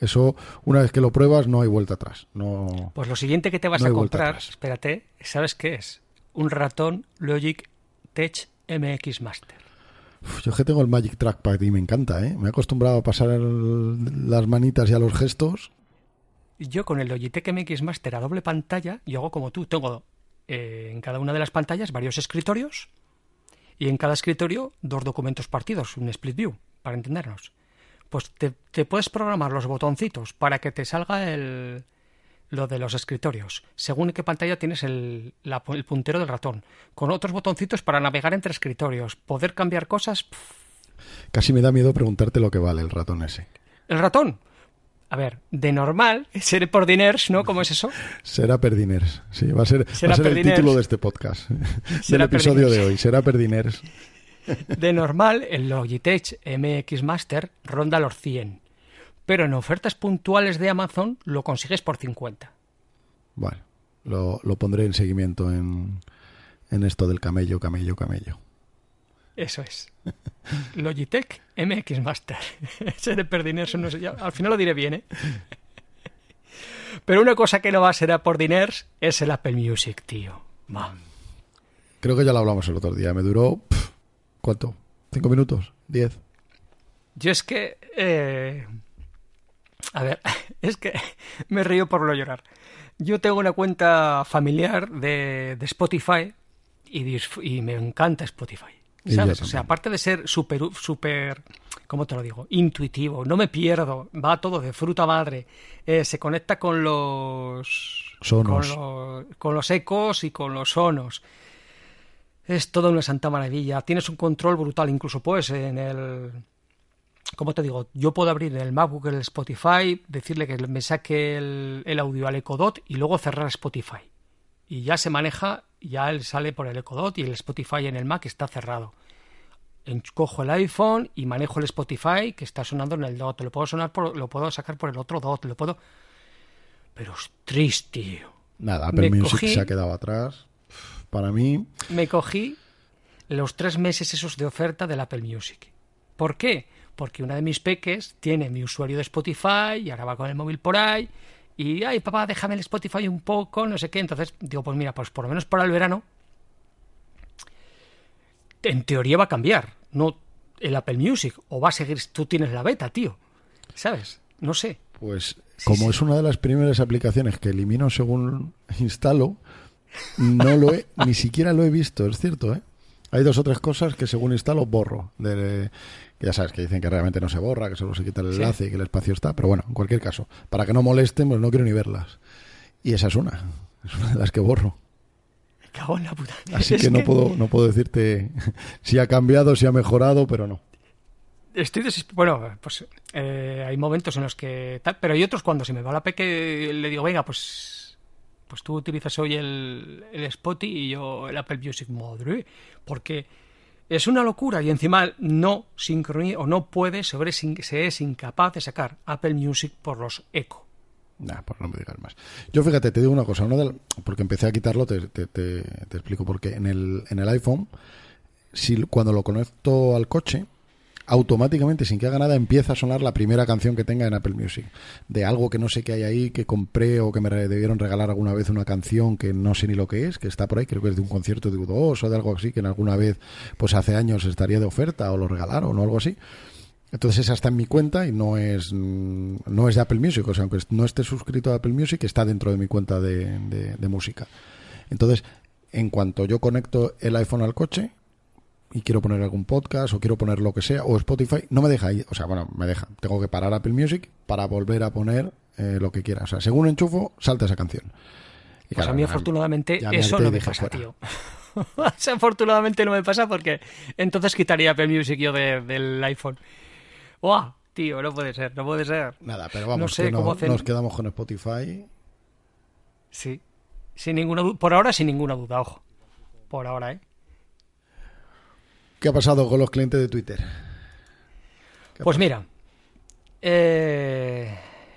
eso una vez que lo pruebas no hay vuelta atrás. No, Pues lo siguiente que te vas No a comprar, espérate, ¿sabes qué es? Un ratón Logic Tech MX Master. Uf, yo que tengo el Magic Trackpad y me encanta, ¿eh? Me he acostumbrado a pasar el- las manitas y a los gestos. Yo con el Logitech MX Master a doble pantalla, yo hago como tú, tengo eh, en cada una de las pantallas varios escritorios y en cada escritorio dos documentos partidos, un split view, para entendernos. Pues te, te puedes programar los botoncitos para que te salga el, lo de los escritorios, según en qué pantalla tienes el, la- el puntero del ratón, con otros botoncitos para navegar entre escritorios, poder cambiar cosas. Casi me da miedo preguntarte lo que vale el ratón ese. El ratón, a ver, de normal, seré por diners, ¿no? ¿Cómo es eso? Será Perdiners. Sí, va a ser, va a ser el título de este podcast. <laughs> del episodio de hoy. Será Perdiners. <laughs> De normal, el Logitech MX Master ronda los 100, pero en ofertas puntuales de Amazon lo consigues por 50. Bueno, lo, lo pondré en seguimiento en, en esto del camello, camello, camello. Eso es. <laughs> Logitech MX Master. <laughs> Seré perdiners, no sé, ya- al final lo diré bien, ¿eh? Pero una cosa que no va a ser a por diners es el Apple Music, tío. Creo que ya lo hablamos el otro día. Me duró. ¿Cuánto? ¿Cinco minutos? ¿Diez? Yo es que... eh, A ver, <laughs> es que me río por no llorar. Yo tengo una cuenta familiar de, de Spotify y me encanta Spotify. O sea, aparte de ser súper, súper, ¿cómo te lo digo? Intuitivo, no me pierdo, va todo de fruta madre, eh, se conecta con los... Sonos. Con los, con los ecos y con los sonos. Es toda una santa maravilla. Tienes un control brutal, incluso pues en el... ¿Cómo te digo? Yo puedo abrir en el MacBook el Spotify, decirle que me saque el, el audio al Echo Dot y luego cerrar Spotify. Y ya se maneja, ya él sale por el Echo Dot y el Spotify en el Mac está cerrado. Cojo el iPhone y manejo el Spotify que está sonando en el Dot. Lo puedo sonar por, lo puedo sacar por el otro Dot, lo puedo. Pero es triste, tío. Nada, Apple Me Music cogí- se ha quedado atrás. Para mí, me cogí los tres meses esos de oferta del Apple Music. ¿Por qué? Porque una de mis peques tiene mi usuario de Spotify y ahora va con el móvil por ahí y, ay, papá, déjame el Spotify un poco, no sé qué. Entonces digo, pues mira, pues por lo menos para el verano, en teoría va a cambiar, no el Apple Music, o va a seguir, tú tienes la beta, tío. ¿Sabes? No sé. pues como es una de las primeras aplicaciones que elimino según instalo, no lo he, <laughs> ni siquiera lo he visto, es cierto, ¿eh? Hay dos o tres cosas que según instalo borro. De, ya sabes, que dicen que realmente no se borra, que solo se quita el enlace y que el espacio está. Pero bueno, en cualquier caso, para que no molesten, pues no quiero ni verlas. Y esa es una. Es una de las que borro. Me cago en la puta. Así que, no, puedo, no puedo decirte si ha cambiado, si ha mejorado, pero no. Estoy Bueno, pues eh, hay momentos en los que tal, pero hay otros cuando se me va la peque le digo, venga, pues pues tú utilizas hoy el, el Spotify y yo el Apple Music, madre, porque es una locura y encima no sincroniza o no puede, sobre, se es incapaz de sacar Apple Music por los eco. Nah, por no me digas más. Yo fíjate, te digo una cosa, porque empecé a quitarlo, te, te, te, explico, porque en el, en el iPhone, si, cuando lo conecto al coche, automáticamente, sin que haga nada, empieza a sonar la primera canción que tenga en Apple Music. De algo que no sé qué hay ahí, que compré o que me debieron regalar alguna vez una canción que no sé ni lo que es, que está por ahí, creo que es de un concierto de U2 o de algo así, que en alguna vez, pues hace años estaría de oferta o lo regalaron o algo así. Entonces esa está en mi cuenta y no es no es de Apple Music, o sea, aunque no esté suscrito a Apple Music, está dentro de mi cuenta de, de música. Entonces, en cuanto yo conecto el iPhone al coche, y quiero poner algún podcast o quiero poner lo que sea, o Spotify, no me deja ahí, o sea, bueno, me deja, tengo que parar Apple Music para volver a poner eh, lo que quiera. O sea, según enchufo, salta esa canción. Y pues a mí afortunadamente eso no me pasa, tío. <laughs> afortunadamente no me pasa porque entonces quitaría Apple Music yo del iPhone. ¡Wow! Tío, no puede ser, no puede ser. Nada, pero vamos, sé cómo nos quedamos con Spotify. Sí, sin ninguna Por ahora, sin ninguna duda, ojo. Por ahora, ¿eh? ¿Qué ha pasado con los clientes de Twitter? Pues mira, eh,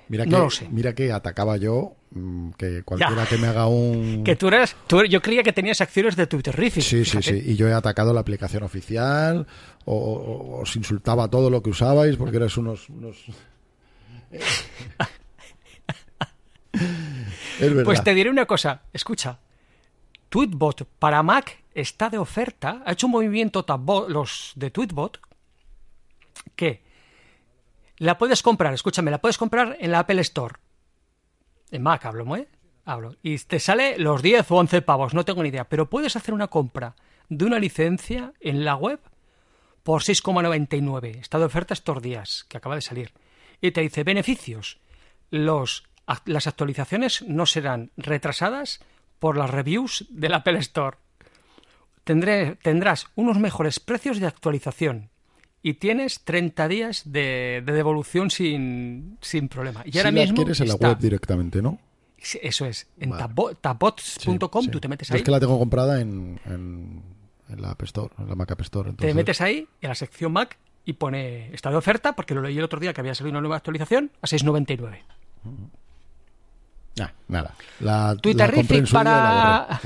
mira que, no lo sé. Mira que atacaba yo, mm, que cualquiera que me haga un... <laughs> Que tú eras, yo creía que tenías acciones de Twitterific. Sí, sí, sí, y yo he atacado la aplicación oficial, o, os insultaba todo lo que usabais, porque eres unos... unos... <laughs> es verdad. Pues te diré una cosa, escucha, Tweetbot para Mac está de oferta, ha hecho un movimiento los de Tweetbot que la puedes comprar, escúchame, la puedes comprar en la Apple Store. En Mac hablo, ¿eh? Hablo. Y te sale los 10 o 11 pavos, no tengo ni idea, pero puedes hacer una compra de una licencia en la web por 6,99. Está de oferta estos días, que acaba de salir. Y te dice beneficios. Los, las actualizaciones no serán retrasadas por las reviews del Apple Store tendré, tendrás unos mejores precios de actualización y tienes 30 días de, devolución sin, sin, problema. Y ahora mismo quieres en la web directamente, ¿no? Eso es. En tabots.com tú te metes ahí. es que la tengo comprada en, en, la App Store, en la Mac App Store. Te metes ahí, en la sección Mac, y pone está de oferta, porque lo leí el otro día que había salido una nueva actualización, a 6,99. Ah, nada. La, Twitterific para...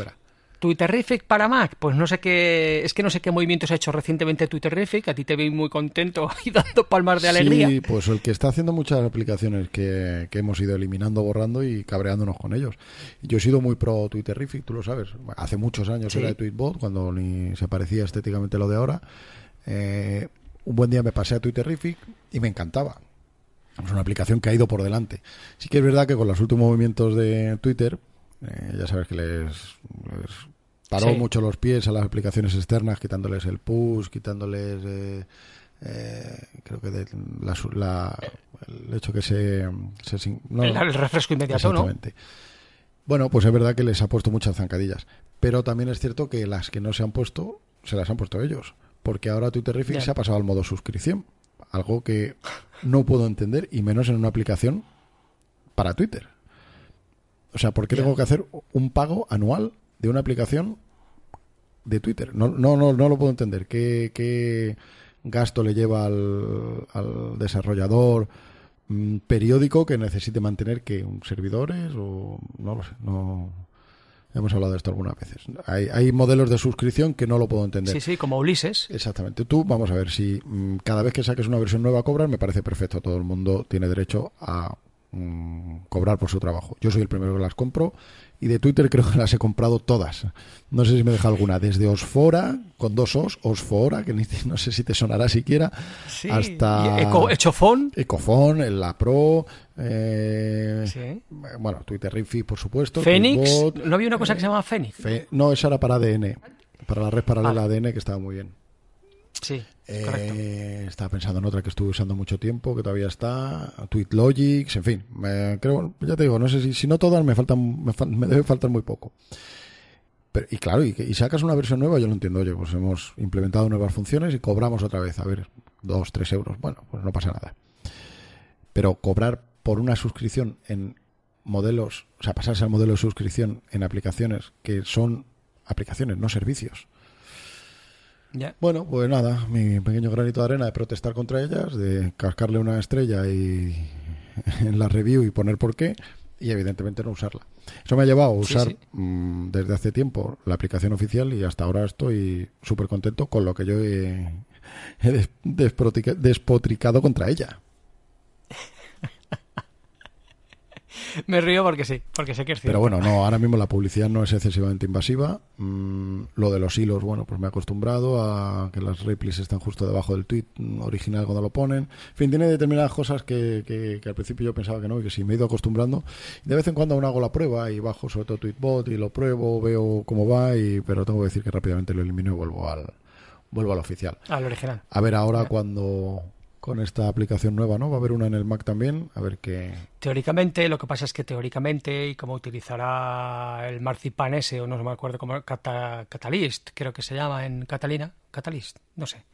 Twitterific para Mac, pues no sé qué, es que no sé qué movimientos ha hecho recientemente Twitterific, a ti te vi muy contento <laughs> y dando palmas de alegría. Sí, pues el que está haciendo muchas aplicaciones que, hemos ido eliminando, borrando y cabreándonos con ellos. Yo he sido muy pro Twitterific, tú lo sabes. Hace muchos años era de Tweetbot, cuando ni se parecía estéticamente lo de ahora. Eh, un buen día me pasé a Twitterific y me encantaba. Es una aplicación que ha ido por delante. Sí que es verdad que con los últimos movimientos de Twitter, eh, ya sabes que les paró mucho los pies a las aplicaciones externas, quitándoles el push, quitándoles, eh, eh, creo que el hecho que se... el, refresco inmediato, ¿no? Bueno, pues es verdad que les ha puesto muchas zancadillas, pero también es cierto que las que no se han puesto, se las han puesto ellos, porque ahora Twitterific se ha pasado al modo suscripción, algo que no puedo entender, y menos en una aplicación para Twitter. O sea, ¿por qué tengo que hacer un pago anual de una aplicación de Twitter. No, no, no, no lo puedo entender. ¿Qué, qué gasto le lleva al, al desarrollador mm, periódico que necesite mantener que un servidores o no lo sé. No hemos hablado de esto algunas veces. Hay, hay modelos de suscripción que no lo puedo entender. Sí, sí, como Ulises. Exactamente. Tú, vamos a ver si mm, cada vez que saques una versión nueva cobras, me parece perfecto. Todo el mundo tiene derecho a mm, cobrar por su trabajo. Yo soy el primero que las compro y de Twitter creo que <laughs> las he comprado todas. No sé si me deja alguna, desde Osfora, con dos Os, Osfora, que <laughs> no sé si te sonará siquiera, Sí, hasta Eco- Echofón. Ecofon, el La Pro, eh, Sí. bueno, Twitter Rifi, por supuesto. Fénix. Tweetbot, ¿No había una cosa que se llamaba Fénix? Fe- no, esa era para ADN, para la red paralela ADN, que estaba muy bien. Sí, Eh, estaba pensando en otra que estuve usando mucho tiempo, que todavía está, TweetLogics, en fin, creo, ya te digo, no sé si, si no todas me faltan, me, me debe faltar muy poco. Pero, y claro, y, y sacas una versión nueva, yo lo entiendo, oye, pues hemos implementado nuevas funciones y cobramos otra vez, a ver, dos, tres euros, bueno, pues no pasa nada. Pero cobrar por una suscripción en modelos, o sea, pasarse al modelo de suscripción en aplicaciones que son aplicaciones, no servicios. Bueno, pues nada, mi pequeño granito de arena de protestar contra ellas, de cascarle una estrella y <laughs> en la review y poner por qué, y evidentemente no usarla. Eso me ha llevado a usar sí. mm, desde hace tiempo la aplicación oficial y hasta ahora estoy súper contento con lo que yo he, despotricado contra ella. <laughs> Me río porque sí, porque sé que es cierto. Pero bueno, no, ahora mismo la publicidad no es excesivamente invasiva. Mm, lo de los hilos, bueno, pues me he acostumbrado a que las replies están justo debajo del tweet original cuando lo ponen. En fin, tiene determinadas cosas que, que- que al principio yo pensaba que no y que sí me he ido acostumbrando. De vez en cuando aún hago la prueba y bajo sobre todo Tweetbot y lo pruebo, veo cómo va, y, pero tengo que decir que rápidamente lo elimino y vuelvo al, vuelvo al oficial. Al original. A ver ahora cuando con esta aplicación nueva, ¿no? Va a haber una en el Mac también, a ver qué... Teóricamente, lo que pasa es que teóricamente, y como utilizará el marzipan ese, o no me acuerdo cómo, Cata- Catalyst, creo que se llama en Catalina, Catalyst, no sé.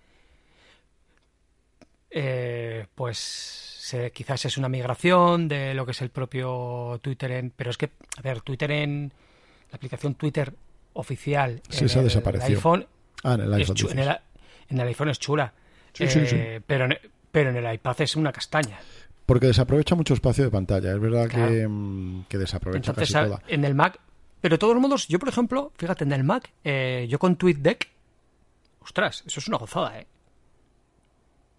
Eh, pues se- quizás es una migración de lo que es el propio Twitter en... Pero es que, a ver, Twitter en... La aplicación Twitter oficial Sí, en esa el desapareció. iPhone Ah, en el es iPhone. chu- en, el, en el iPhone es chula. Sí, sí, sí. Eh, Pero, en, pero en el iPad es una castaña. Porque desaprovecha mucho espacio de pantalla. Es verdad que, Claro. mm, que desaprovecha Entonces, casi toda. en el Mac, pero de todos modos, yo por ejemplo, fíjate, en el Mac, eh, yo con TweetDeck, ostras, eso es una gozada, ¿eh?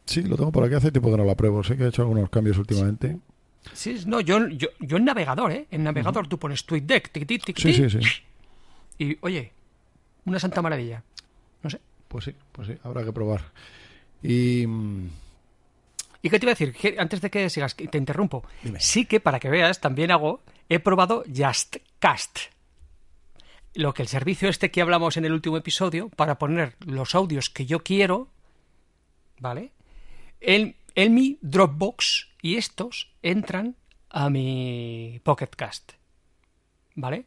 Sí, lo tengo por aquí hace tiempo que no la pruebo. Sé que he hecho algunos cambios últimamente. Sí, no, yo, yo, yo en navegador, ¿eh? En navegador tú pones TweetDeck, tic, tic, tic, Sí, sí, sí. y oye, una santa maravilla. No sé. Pues sí, pues sí, habrá que probar. Y mm, ¿Y qué te iba a decir? Que antes de que sigas, te interrumpo. Dime. Sí que, para que veas, también hago, he probado JustCast. Lo que el servicio este que hablamos en el último episodio, para poner los audios que yo quiero, ¿vale? En, en mi Dropbox y estos entran a mi Pocketcast, ¿vale?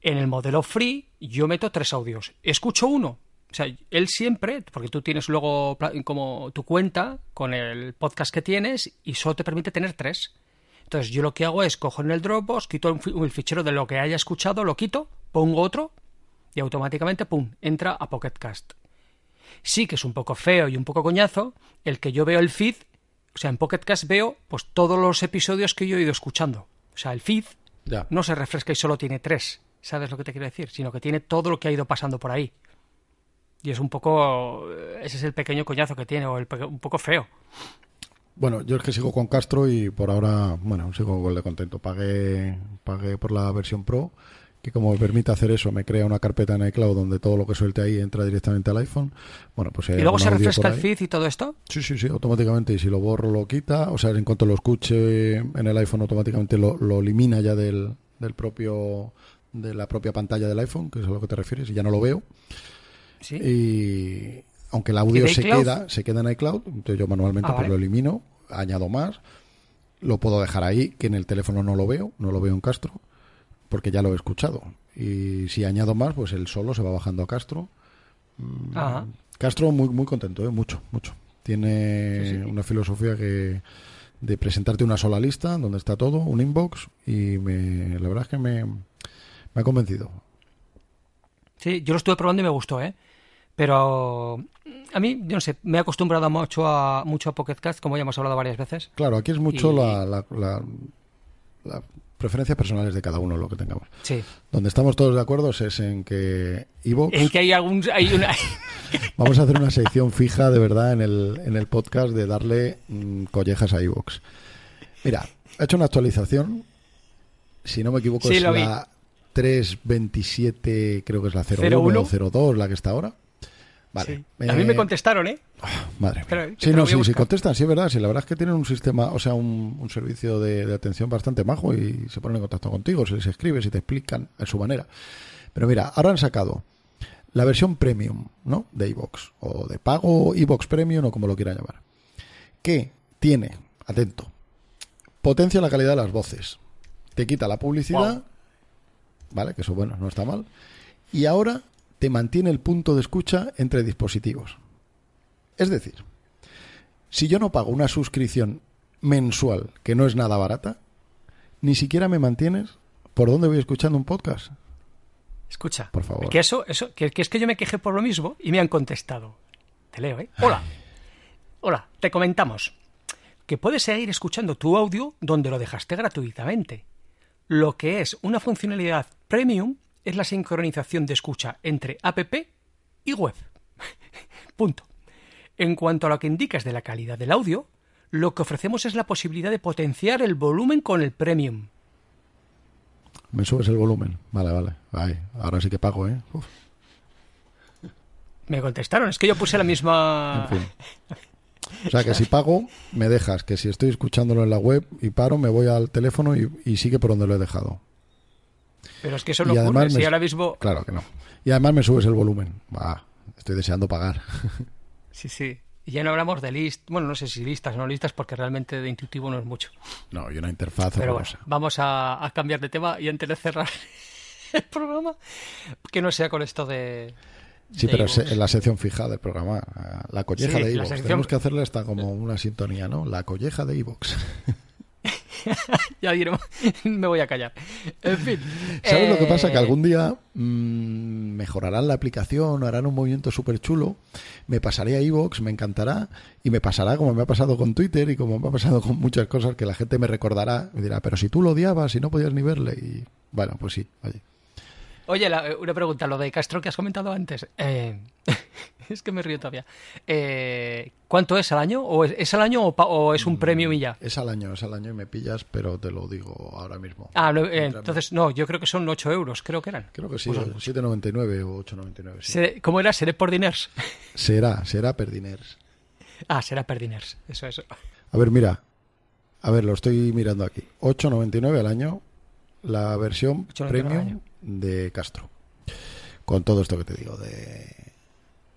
En el modelo free yo meto tres audios. Escucho uno. O sea, él siempre, porque tú tienes luego como tu cuenta con el podcast que tienes y solo te permite tener tres. Entonces yo lo que hago es cojo en el Dropbox, quito el fichero de lo que haya escuchado, lo quito, pongo otro y automáticamente, ¡pum!, entra a Pocket Cast. Sí que es un poco feo y un poco coñazo el que yo veo el feed, o sea, en Pocket Cast veo pues todos los episodios que yo he ido escuchando. O sea, el feed ya. no se refresca y solo tiene tres, ¿sabes lo que te quiero decir? Sino que tiene todo lo que ha ido pasando por ahí. Y es un poco... Ese es el pequeño coñazo que tiene, o el un poco feo. Bueno, yo es que sigo con Castro y por ahora, bueno, sigo igual de contento. Pagué, pagué por la versión Pro, que como me permite hacer eso, me crea una carpeta en iCloud donde todo lo que suelte ahí entra directamente al iPhone. Bueno, pues hay ¿Y luego se refresca el feed y todo esto? Sí, sí, sí, automáticamente. Y si lo borro, lo quita. O sea, en cuanto lo escuche en el iPhone, automáticamente lo, lo elimina ya del, del propio de la propia pantalla del iPhone, que es a lo que te refieres, y ya no lo veo. Sí. Y aunque el ¿Y audio se iCloud? queda, se queda en iCloud, entonces yo manualmente Ah, pues vale. lo elimino, añado más, lo puedo dejar ahí, que en el teléfono no lo veo, no lo veo en Castro, porque ya lo he escuchado. Y si añado más, pues el solo se va bajando a Castro. Mm, Ajá. Castro muy muy contento, ¿eh? mucho, mucho. Tiene Sí, sí. una filosofía que de presentarte una sola lista donde está todo, un inbox y me, la verdad es que me, me ha convencido. Sí, yo lo estuve probando y me gustó, ¿eh? Pero a mí, yo no sé, me he acostumbrado mucho a, mucho a Pocket Cast, como ya hemos hablado varias veces. Claro, aquí es mucho Y- la, la, la- la preferencias personales de cada uno lo que tengamos. Sí. Donde estamos todos de acuerdo es en que Evox En que hay algún... Hay una... <laughs> vamos a hacer una sección fija de verdad en el, en el podcast de darle mm, collejas a Evox. Mira, ha hecho una actualización. Si no me equivoco, Sí, es lo vi. la 327, creo que es la 01 01. o 02, la que está ahora. Vale. Sí. A mí me Eh, contestaron, ¿eh? Madre mía. Sí, no, sí, sí, contestan, sí, es verdad. Sí, la verdad es que tienen un sistema, o sea, un, un servicio de, de atención bastante majo y se ponen en contacto contigo, se les escribe, se te explican a su manera. Pero mira, ahora han sacado la versión premium, ¿no? De iVox, o de pago iVox Premium, o como lo quieran llamar. Que tiene, atento, potencia la calidad de las voces, te quita la publicidad. ¿vale? Que eso, bueno, no está mal. Y ahora te mantiene el punto de escucha entre dispositivos. Es decir, si yo no pago una suscripción mensual, que no es nada barata, ni siquiera me mantienes por dónde voy escuchando un podcast. Escucha. Por favor. Que eso, eso, que, que es que yo me quejé por lo mismo y me han contestado. Te leo, ¿eh? Hola. Hola, te comentamos que puedes seguir escuchando tu audio donde lo dejaste gratuitamente. Lo que es una funcionalidad premium es la sincronización de escucha entre app y web. <laughs> Punto. En cuanto a lo que indicas de la calidad del audio, lo que ofrecemos es la posibilidad de potenciar el volumen con el premium. Me subes el volumen. Vale, vale. Ay, ahora sí que pago, ¿eh? Uf, Me contestaron, es que yo puse la misma... en fin. O sea, que si pago, me dejas. Que si estoy escuchándolo en la web y paro, me voy al teléfono y, y sigue por donde lo he dejado. Pero es que eso no ocurre. Si ahora mismo... Claro que no. Y además me subes el volumen. Va, estoy deseando pagar. <laughs> Sí, sí. Y ya no hablamos de listas, bueno, no sé si listas o no listas, porque realmente de intuitivo no es mucho. No, y una interfaz Pero bueno, vamos a, a cambiar de tema y antes de cerrar <laughs> el programa, que no sea con esto de... Sí, de pero se- en la sección fija del programa, la colleja Sí, de sección- Tenemos que hacerle hasta como una sintonía, ¿no? La colleja de iVoox. <laughs> <laughs> Ya diremos, <laughs> me voy a callar. En fin. ¿Sabes lo que pasa? Que eh, algún día mm, mejorarán la aplicación, harán un movimiento súper chulo, me pasaré a iVoox, me encantará, y me pasará como me ha pasado con Twitter y como me ha pasado con muchas cosas que la gente me recordará, me dirá, pero si tú lo odiabas y no podías ni verle, y bueno, pues sí, oye. Oye, la- eh, una pregunta, lo de Castro que has comentado antes. eh, <laughs> es que me río todavía. Eh, ¿Cuánto es al año? ¿O es, es al año o, pa- o es un premium y ya? Es al año, es al año y me pillas, pero te lo digo ahora mismo. Ah, no, eh, entonces no, yo creo que son 8 euros, creo que eran. Creo que sí, Pues, 7,99 o 8,99. sí. ¿Cómo era? ¿Seré por diners? <laughs> Será, será Perdiners. Ah, será per diners. Eso, eso. A ver, mira. A ver, lo estoy mirando aquí. 8,99 al año la versión 8,99 al premium. De Castro. Con todo esto que te digo de...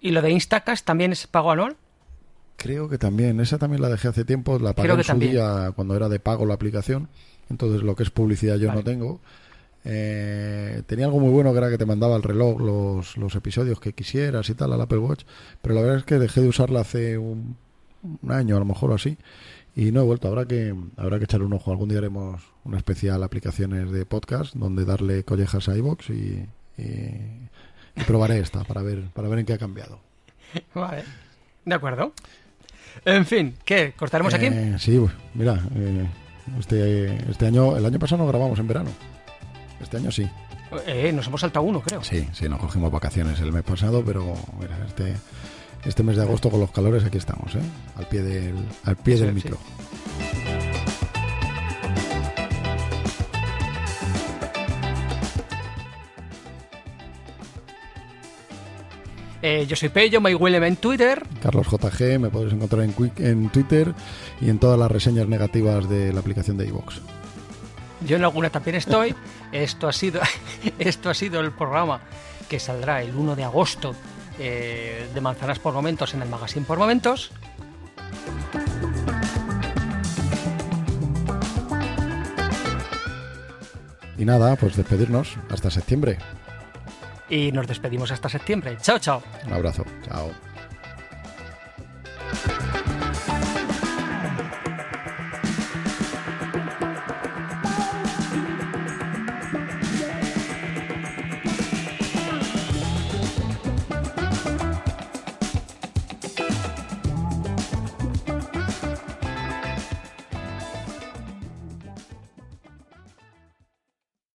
¿Y lo de Instacast también es pago anual? Creo que también, esa también la dejé hace tiempo, la pagué en su también. día cuando era de pago la aplicación. Entonces lo que es publicidad yo Vale. no tengo. Eh, tenía algo muy bueno que era que te mandaba al reloj los, los episodios que quisieras y tal al Apple Watch, pero la verdad es que dejé de usarla hace un, un año a lo mejor o así y no he vuelto. Habrá que habrá que echarle un ojo. Algún día haremos una especial aplicaciones de podcast donde darle collejas a iBox y, y- y probaré esta para ver para ver en qué ha cambiado. <laughs> Vale. De acuerdo. En fin, ¿qué? ¿Cortaremos aquí? Eh, sí, mira, eh, este, este año, el año pasado no grabamos en verano. Este año sí. Eh, nos hemos saltado uno, creo. Sí, sí, nos cogimos vacaciones el mes pasado, pero mira, este, este mes de agosto con los calores aquí estamos, ¿eh? Al pie del, al pie Sí, del sí. micro. Eh, yo soy Pello, MyWillem en Twitter. Carlos JG, me podéis encontrar en Twitter y en todas las reseñas negativas de la aplicación de iVoox. Yo en alguna también estoy. <laughs> Esto ha sido, <laughs> esto ha sido el programa que saldrá el 1 de agosto eh, de Manzanas por Momentos en el Magazine por Momentos. Y nada, pues despedirnos hasta septiembre. Y nos despedimos hasta septiembre. Chao, chao. Un abrazo. Chao.